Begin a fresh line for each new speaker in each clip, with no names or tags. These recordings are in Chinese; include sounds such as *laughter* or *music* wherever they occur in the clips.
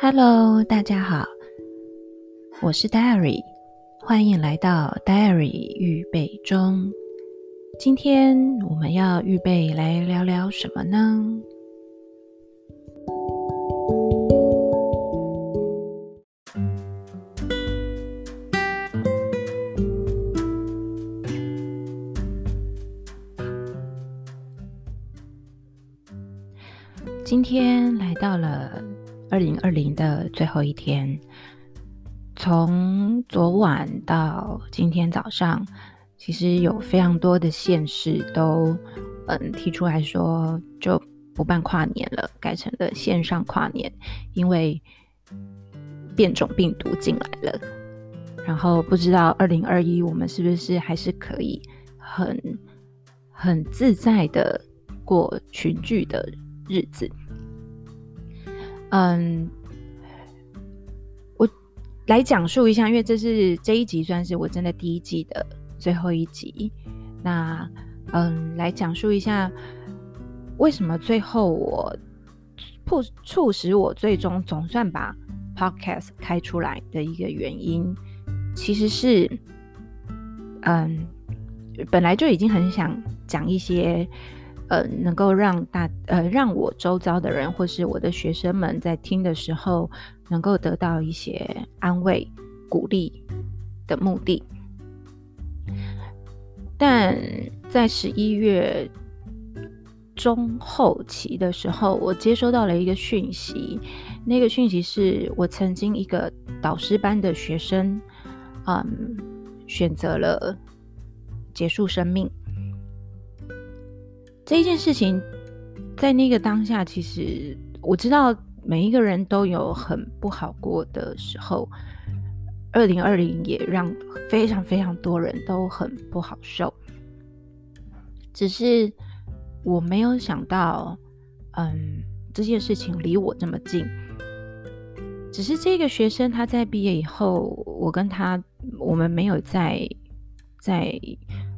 Hello，大家好，我是 Diary，欢迎来到 Diary 预备中。今天我们要预备来聊聊什么呢？今天来到了二零二零的最后一天，从昨晚到今天早上，其实有非常多的县市都嗯提出来说就不办跨年了，改成了线上跨年，因为变种病毒进来了。然后不知道二零二一我们是不是还是可以很很自在的过群聚的日子。嗯，我来讲述一下，因为这是这一集算是我真的第一季的最后一集。那嗯，来讲述一下为什么最后我促促使我最终总算把 Podcast 开出来的一个原因，其实是嗯，本来就已经很想讲一些。呃，能够让大呃让我周遭的人或是我的学生们在听的时候，能够得到一些安慰、鼓励的目的。但在十一月中后期的时候，我接收到了一个讯息，那个讯息是我曾经一个导师班的学生，嗯，选择了结束生命。这一件事情，在那个当下，其实我知道每一个人都有很不好过的时候。二零二零也让非常非常多人都很不好受。只是我没有想到，嗯，这件事情离我这么近。只是这个学生他在毕业以后，我跟他我们没有在在。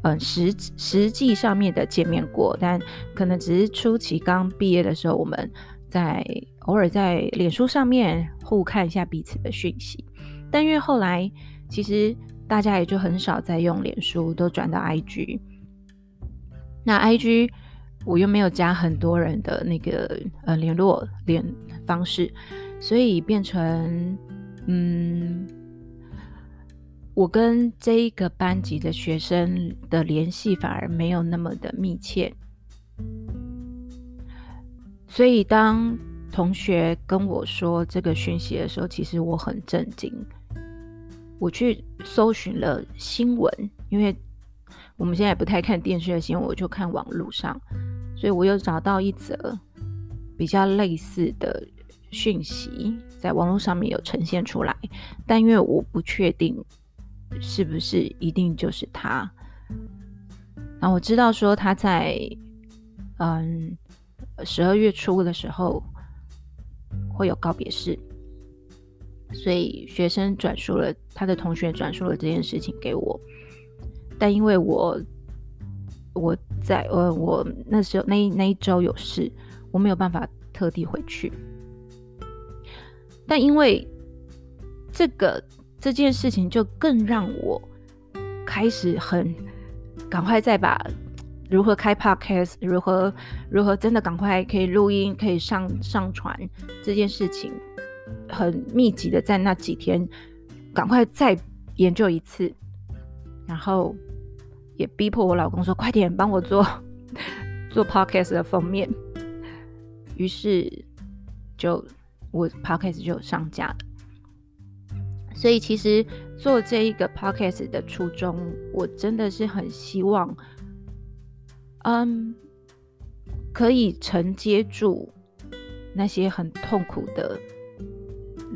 嗯，实实际上面的见面过，但可能只是初期刚毕业的时候，我们在偶尔在脸书上面互看一下彼此的讯息。但因为后来其实大家也就很少再用脸书，都转到 IG。那 IG 我又没有加很多人的那个呃联络联方式，所以变成嗯。我跟这一个班级的学生的联系反而没有那么的密切，所以当同学跟我说这个讯息的时候，其实我很震惊。我去搜寻了新闻，因为我们现在不太看电视的新闻，我就看网络上，所以我又找到一则比较类似的讯息，在网络上面有呈现出来，但因为我不确定。是不是一定就是他？那我知道说他在嗯十二月初的时候会有告别式，所以学生转述了他的同学转述了这件事情给我，但因为我我在呃我那时候那那一周有事，我没有办法特地回去，但因为这个。这件事情就更让我开始很赶快再把如何开 podcast，如何如何真的赶快可以录音，可以上上传这件事情，很密集的在那几天赶快再研究一次，然后也逼迫我老公说快点帮我做 *laughs* 做 podcast 的封面，于是就我 podcast 就上架了。所以其实做这一个 podcast 的初衷，我真的是很希望，嗯，可以承接住那些很痛苦的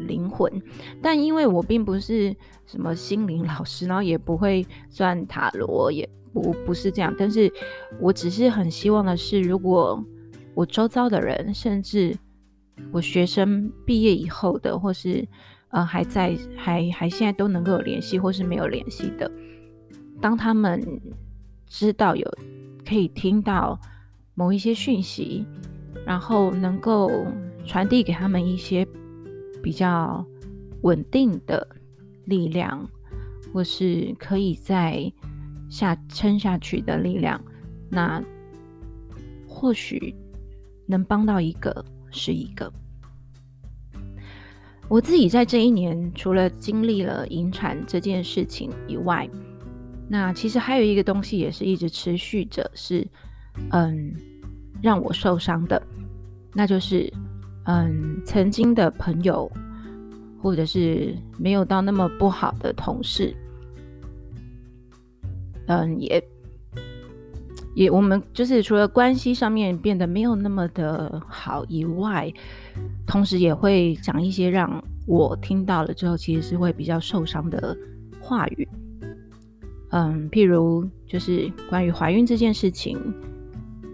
灵魂。但因为我并不是什么心灵老师，然后也不会算塔罗，也不不是这样。但是我只是很希望的是，如果我周遭的人，甚至我学生毕业以后的，或是呃，还在，还还现在都能够有联系，或是没有联系的。当他们知道有可以听到某一些讯息，然后能够传递给他们一些比较稳定的力量，或是可以在下撑下去的力量，那或许能帮到一个是一个。我自己在这一年，除了经历了引产这件事情以外，那其实还有一个东西也是一直持续着，是嗯让我受伤的，那就是嗯曾经的朋友，或者是没有到那么不好的同事，嗯也也我们就是除了关系上面变得没有那么的好以外。同时也会讲一些让我听到了之后，其实是会比较受伤的话语。嗯，譬如就是关于怀孕这件事情，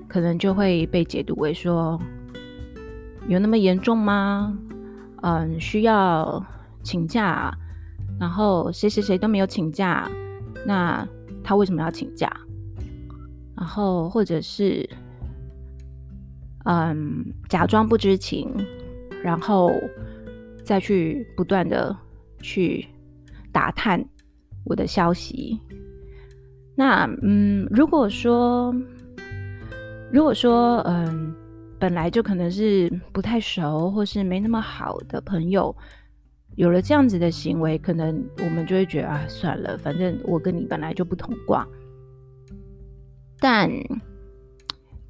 可能就会被解读为说有那么严重吗？嗯，需要请假，然后谁谁谁都没有请假，那他为什么要请假？然后或者是嗯，假装不知情。然后再去不断的去打探我的消息。那嗯，如果说如果说嗯，本来就可能是不太熟或是没那么好的朋友，有了这样子的行为，可能我们就会觉得啊，算了，反正我跟你本来就不同挂。但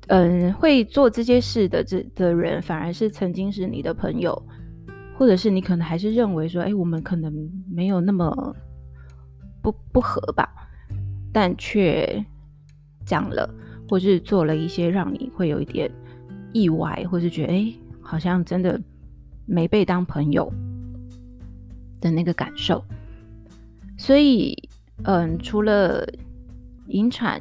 嗯，会做这些事的这的人，反而是曾经是你的朋友，或者是你可能还是认为说，哎，我们可能没有那么不不合吧，但却讲了，或是做了一些让你会有一点意外，或是觉得哎，好像真的没被当朋友的那个感受。所以，嗯，除了引产。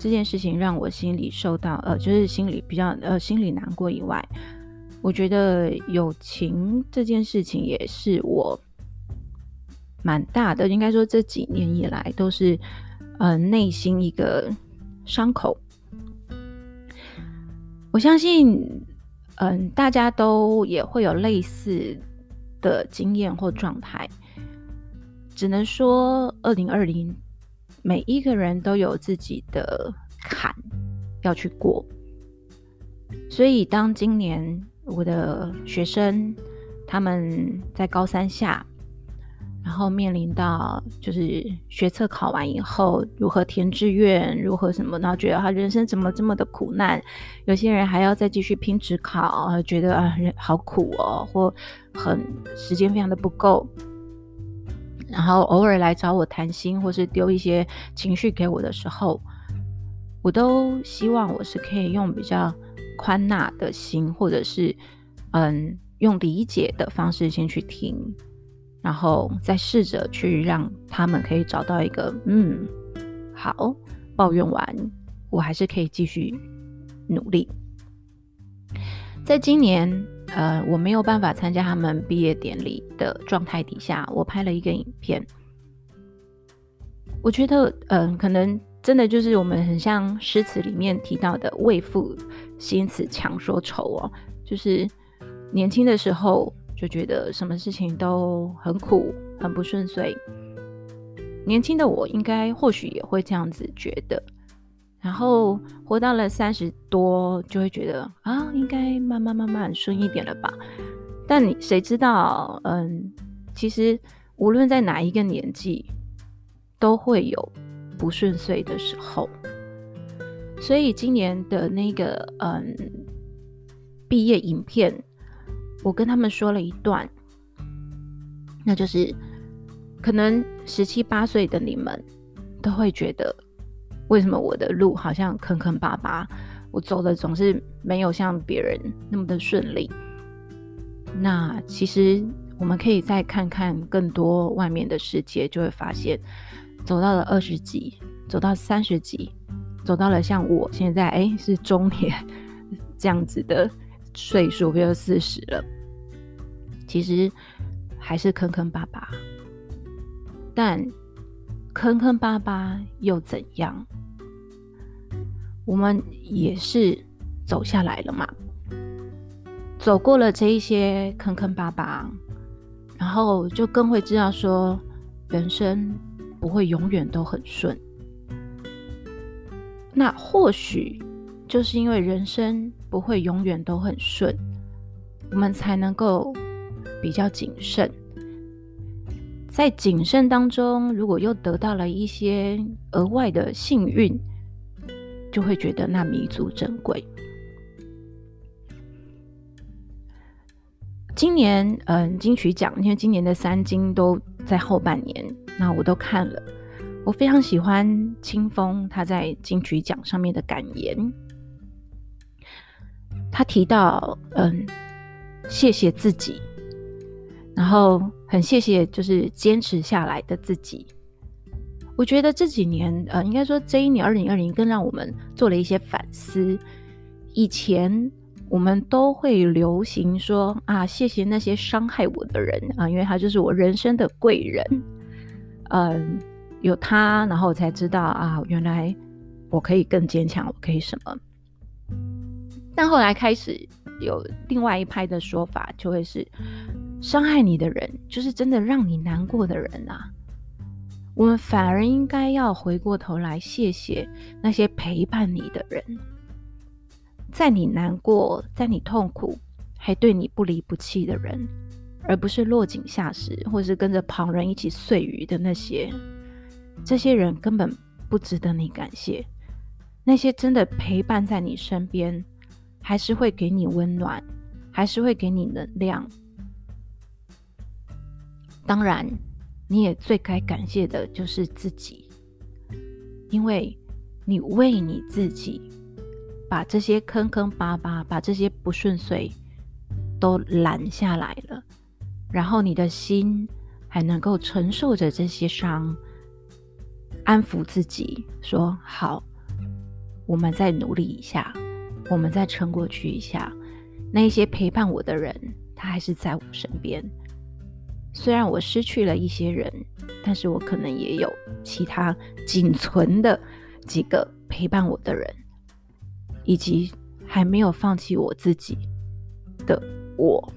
这件事情让我心里受到呃，就是心里比较呃，心里难过以外，我觉得友情这件事情也是我蛮大的，应该说这几年以来都是呃内心一个伤口。我相信，嗯、大家都也会有类似的经验或状态，只能说二零二零。每一个人都有自己的坎要去过，所以当今年我的学生他们在高三下，然后面临到就是学测考完以后如何填志愿，如何什么，然后觉得他人生怎么这么的苦难，有些人还要再继续拼职考，觉得啊好苦哦，或很时间非常的不够。然后偶尔来找我谈心，或是丢一些情绪给我的时候，我都希望我是可以用比较宽纳的心，或者是嗯，用理解的方式先去听，然后再试着去让他们可以找到一个嗯，好，抱怨完，我还是可以继续努力。在今年。呃，我没有办法参加他们毕业典礼的状态底下，我拍了一个影片。我觉得，嗯、可能真的就是我们很像诗词里面提到的“为赋新词强说愁”哦，就是年轻的时候就觉得什么事情都很苦、很不顺遂。年轻的我应该或许也会这样子觉得。然后活到了三十多，就会觉得啊，应该慢慢慢慢顺一点了吧。但你谁知道？嗯，其实无论在哪一个年纪，都会有不顺遂的时候。所以今年的那个嗯毕业影片，我跟他们说了一段，那就是可能十七八岁的你们都会觉得。为什么我的路好像坑坑巴巴？我走的总是没有像别人那么的顺利。那其实我们可以再看看更多外面的世界，就会发现，走到了二十几，走到三十几，走到了像我现在哎是中年这样子的岁数，比如四十了，其实还是坑坑巴巴。但坑坑巴巴又怎样？我们也是走下来了嘛，走过了这一些坑坑巴巴，然后就更会知道说，人生不会永远都很顺。那或许就是因为人生不会永远都很顺，我们才能够比较谨慎。在谨慎当中，如果又得到了一些额外的幸运，就会觉得那弥足珍贵。今年，嗯，金曲奖，因为今年的三金都在后半年，那我都看了。我非常喜欢青峰他在金曲奖上面的感言。他提到，嗯，谢谢自己，然后很谢谢就是坚持下来的自己。我觉得这几年，呃，应该说这一年二零二零，更让我们做了一些反思。以前。我们都会流行说啊，谢谢那些伤害我的人啊，因为他就是我人生的贵人。嗯，有他，然后我才知道啊，原来我可以更坚强，我可以什么。但后来开始有另外一派的说法，就会是伤害你的人，就是真的让你难过的人啊。我们反而应该要回过头来谢谢那些陪伴你的人。在你难过、在你痛苦，还对你不离不弃的人，而不是落井下石，或是跟着旁人一起碎鱼的那些，这些人根本不值得你感谢。那些真的陪伴在你身边，还是会给你温暖，还是会给你能量。当然，你也最该感谢的就是自己，因为你为你自己。把这些坑坑巴巴，把这些不顺遂都拦下来了，然后你的心还能够承受着这些伤，安抚自己说：“好，我们再努力一下，我们再撑过去一下。那一些陪伴我的人，他还是在我身边。虽然我失去了一些人，但是我可能也有其他仅存的几个陪伴我的人。”以及还没有放弃我自己的我，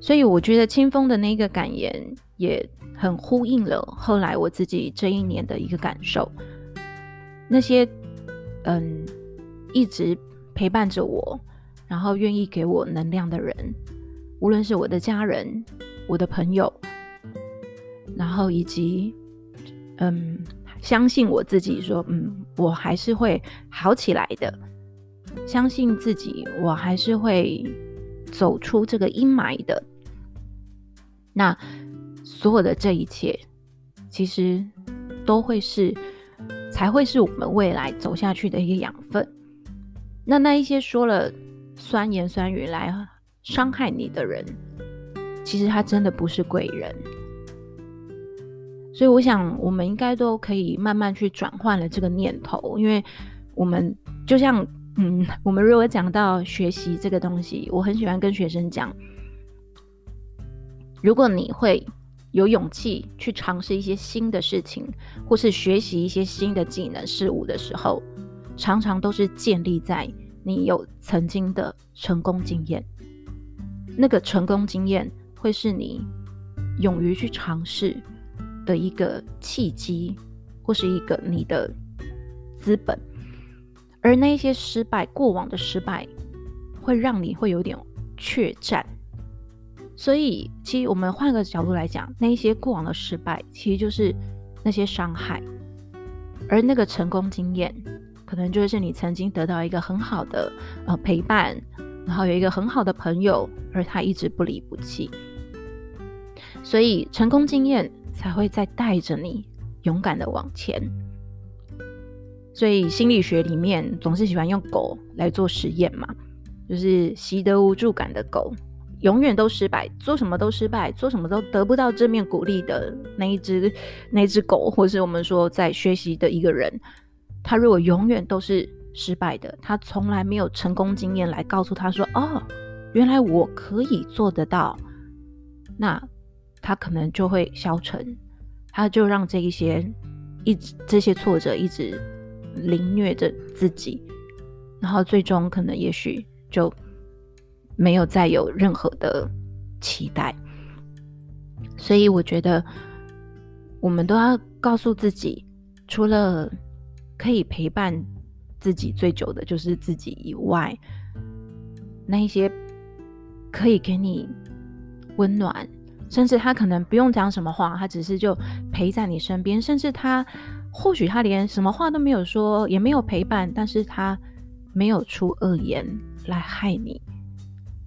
所以我觉得清风的那个感言也很呼应了后来我自己这一年的一个感受。那些嗯一直陪伴着我，然后愿意给我能量的人，无论是我的家人、我的朋友，然后以及嗯。相信我自己，说，嗯，我还是会好起来的。相信自己，我还是会走出这个阴霾的。那所有的这一切，其实都会是，才会是我们未来走下去的一个养分。那那一些说了酸言酸语来伤害你的人，其实他真的不是贵人。所以我想，我们应该都可以慢慢去转换了这个念头，因为我们就像，嗯，我们如果讲到学习这个东西，我很喜欢跟学生讲，如果你会有勇气去尝试一些新的事情，或是学习一些新的技能事物的时候，常常都是建立在你有曾经的成功经验，那个成功经验会是你勇于去尝试。的一个契机，或是一个你的资本，而那些失败，过往的失败，会让你会有点怯战。所以，其实我们换个角度来讲，那一些过往的失败，其实就是那些伤害，而那个成功经验，可能就是你曾经得到一个很好的呃陪伴，然后有一个很好的朋友，而他一直不离不弃。所以，成功经验。才会再带着你勇敢的往前。所以心理学里面总是喜欢用狗来做实验嘛，就是习得无助感的狗，永远都失败，做什么都失败，做什么都得不到正面鼓励的那一只那一只狗，或是我们说在学习的一个人，他如果永远都是失败的，他从来没有成功经验来告诉他说：“哦，原来我可以做得到。”那。他可能就会消沉，他就让这一些一直这些挫折一直凌虐着自己，然后最终可能也许就没有再有任何的期待。所以我觉得，我们都要告诉自己，除了可以陪伴自己最久的就是自己以外，那一些可以给你温暖，甚至他可能不用讲什么话，他只是就陪在你身边，甚至他或许他连什么话都没有说，也没有陪伴，但是他没有出恶言来害你，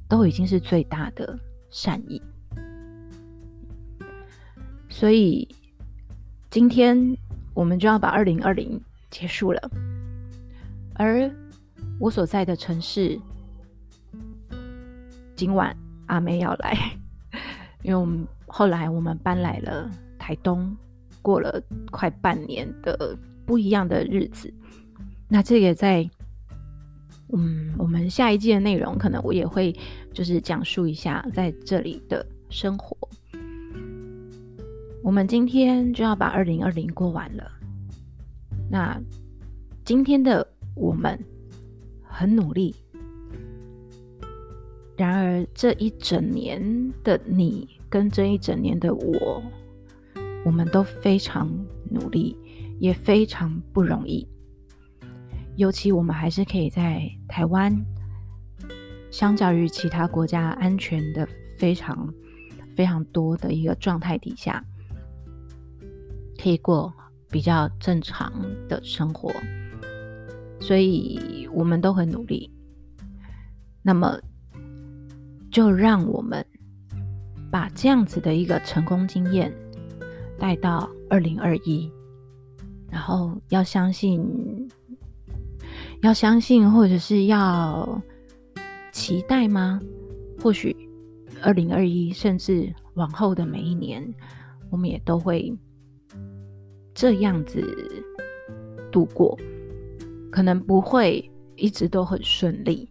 都已经是最大的善意。所以今天我们就要把二零二零结束了，而我所在的城市，今晚阿妹要来，因为我们后来我们搬来了台东，过了快半年的不一样的日子。那这个在嗯，我们下一季的内容，可能我也会就是讲述一下在这里的生活。我们今天就要把二零二零过完了。那今天的我们很努力，然而这一整年的你跟这一整年的我，我们都非常努力，也非常不容易。尤其我们还是可以在台湾，相较于其他国家安全的非常非常多的一个状态底下。可以过比较正常的生活，所以我们都很努力。那么，就让我们把这样子的一个成功经验带到二零二一，然后要相信，要相信，或者是要期待吗？或许二零二一，甚至往后的每一年，我们也都会。这样子度过，可能不会一直都很顺利，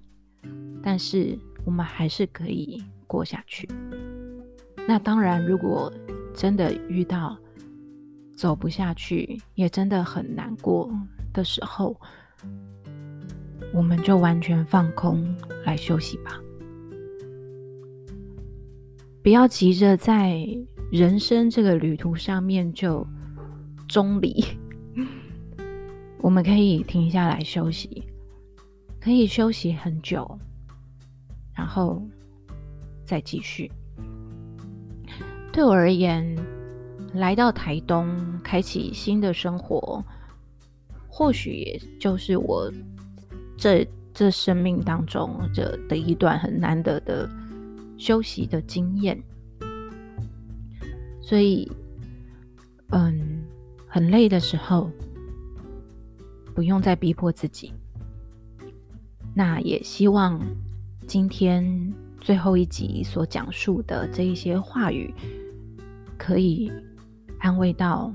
但是我们还是可以过下去。那当然，如果真的遇到走不下去，也真的很难过的时候，我们就完全放空来休息吧。不要急着在人生这个旅途上面就。中离，我们可以停下来休息，可以休息很久，然后再继续。对我而言，来到台东，开启新的生活，或许也就是我这这生命当中这的一段很难得的休息的经验。所以，嗯。很累的时候，不用再逼迫自己。那也希望今天最后一集所讲述的这一些话语，可以安慰到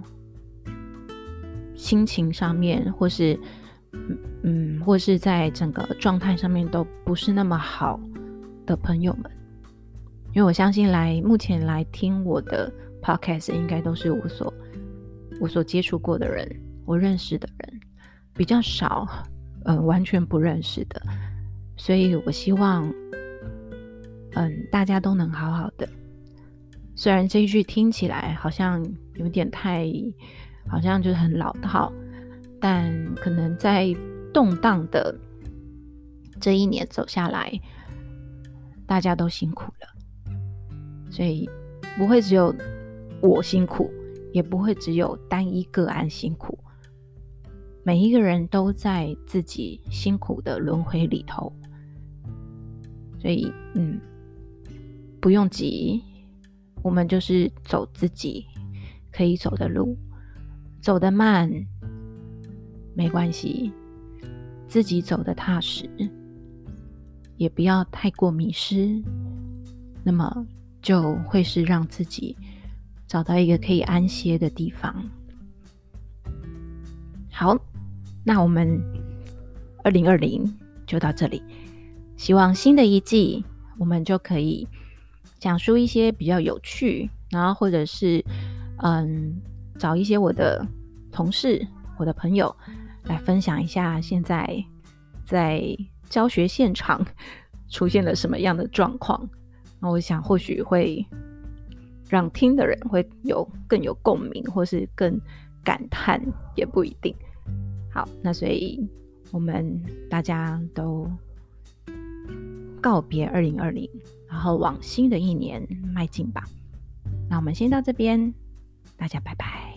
心情上面，或是嗯，或是在整个状态上面都不是那么好的朋友们。因为我相信来目前来听我的 podcast，应该都是无所。我所接触过的人，我认识的人比较少，嗯、完全不认识的，所以我希望，嗯，大家都能好好的。虽然这一句听起来好像有点太，好像就是很老套，但可能在动荡的这一年走下来，大家都辛苦了，所以不会只有我辛苦。也不会只有单一个案辛苦，每一个人都在自己辛苦的轮回里头，所以嗯，不用急，我们就是走自己可以走的路，走得慢没关系，自己走得踏实，也不要太过迷失，那么就会是让自己。找到一个可以安歇的地方。好，那我们二零二零就到这里。希望新的一季我们就可以讲述一些比较有趣，然后或者是嗯，找一些我的同事、我的朋友来分享一下现在在教学现场 *laughs* 出现了什么样的状况。那我想或许会让听的人会有更有共鸣，或是更感叹，也不一定。好，那所以我们大家都告别二零二零，然后往新的一年迈进吧。那我们先到这边，大家拜拜。